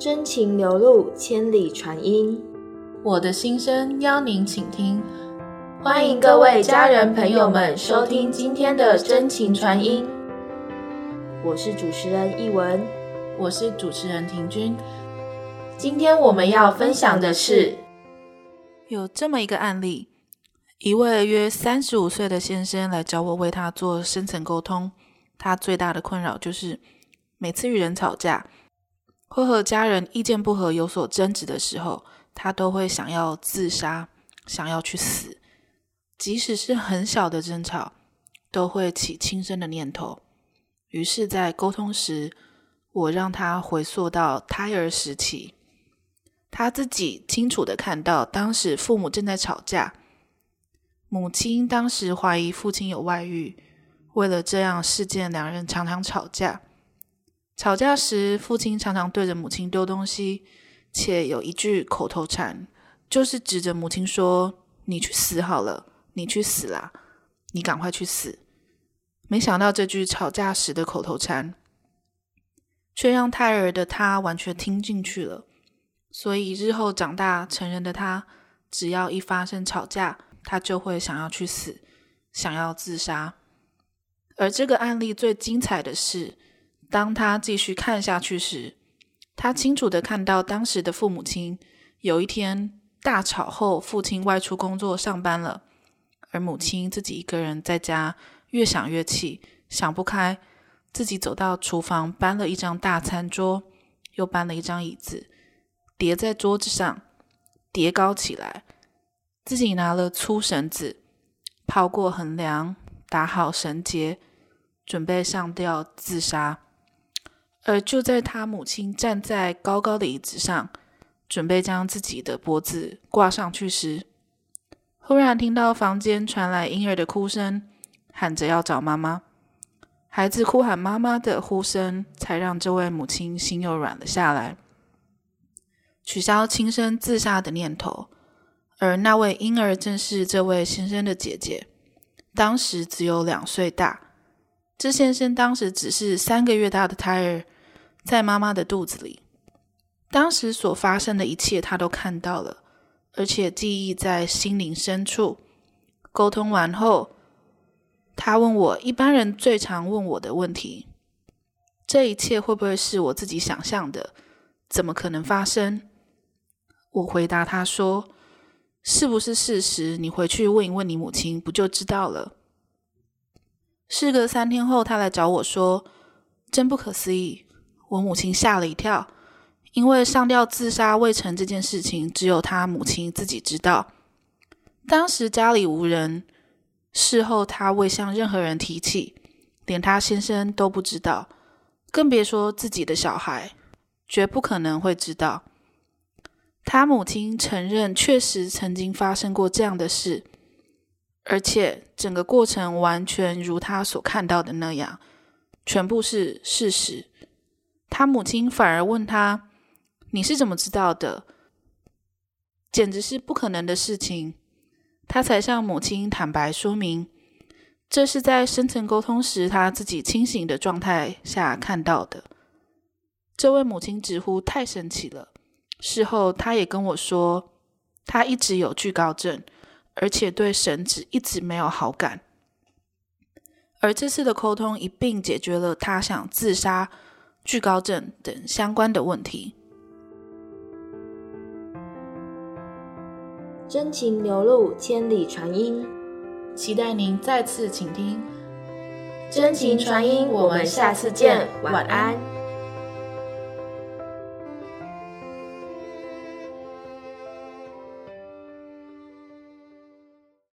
真情流露，千里传音。我的心声邀您倾听，欢迎各位家人朋友们收听今天的真情传音。我是主持人易文，我是主持人婷君。今天我们要分享的是，有这么一个案例：一位约三十五岁的先生来找我为他做深层沟通，他最大的困扰就是每次与人吵架。会和家人意见不合、有所争执的时候，他都会想要自杀，想要去死。即使是很小的争吵，都会起轻生的念头。于是，在沟通时，我让他回溯到胎儿时期，他自己清楚的看到，当时父母正在吵架，母亲当时怀疑父亲有外遇，为了这样事件，两人常常吵架。吵架时，父亲常常对着母亲丢东西，且有一句口头禅，就是指着母亲说：“你去死好了，你去死啦，你赶快去死。”没想到这句吵架时的口头禅，却让胎儿的他完全听进去了。所以日后长大成人的他，只要一发生吵架，他就会想要去死，想要自杀。而这个案例最精彩的是。当他继续看下去时，他清楚的看到当时的父母亲有一天大吵后，父亲外出工作上班了，而母亲自己一个人在家，越想越气，想不开，自己走到厨房搬了一张大餐桌，又搬了一张椅子，叠在桌子上，叠高起来，自己拿了粗绳子，抛过横梁，打好绳结，准备上吊自杀。而就在他母亲站在高高的椅子上，准备将自己的脖子挂上去时，忽然听到房间传来婴儿的哭声，喊着要找妈妈。孩子哭喊妈妈的呼声，才让这位母亲心又软了下来，取消轻生自杀的念头。而那位婴儿正是这位先生的姐姐，当时只有两岁大。这先生当时只是三个月大的胎儿，在妈妈的肚子里。当时所发生的一切，他都看到了，而且记忆在心灵深处。沟通完后，他问我一般人最常问我的问题：这一切会不会是我自己想象的？怎么可能发生？我回答他说：“是不是事实？你回去问一问你母亲，不就知道了。”事隔三天后，他来找我说：“真不可思议！”我母亲吓了一跳，因为上吊自杀未成这件事情，只有他母亲自己知道。当时家里无人，事后他未向任何人提起，连他先生都不知道，更别说自己的小孩，绝不可能会知道。他母亲承认，确实曾经发生过这样的事。而且整个过程完全如他所看到的那样，全部是事实。他母亲反而问他：“你是怎么知道的？”简直是不可能的事情。他才向母亲坦白说明，这是在深层沟通时他自己清醒的状态下看到的。这位母亲直呼太神奇了。事后他也跟我说，他一直有惧高症。而且对神职一直没有好感，而这次的沟通一并解决了他想自杀、惧高症等相关的问题。真情流露，千里传音，期待您再次倾听。真情传音，我们下次见，晚安。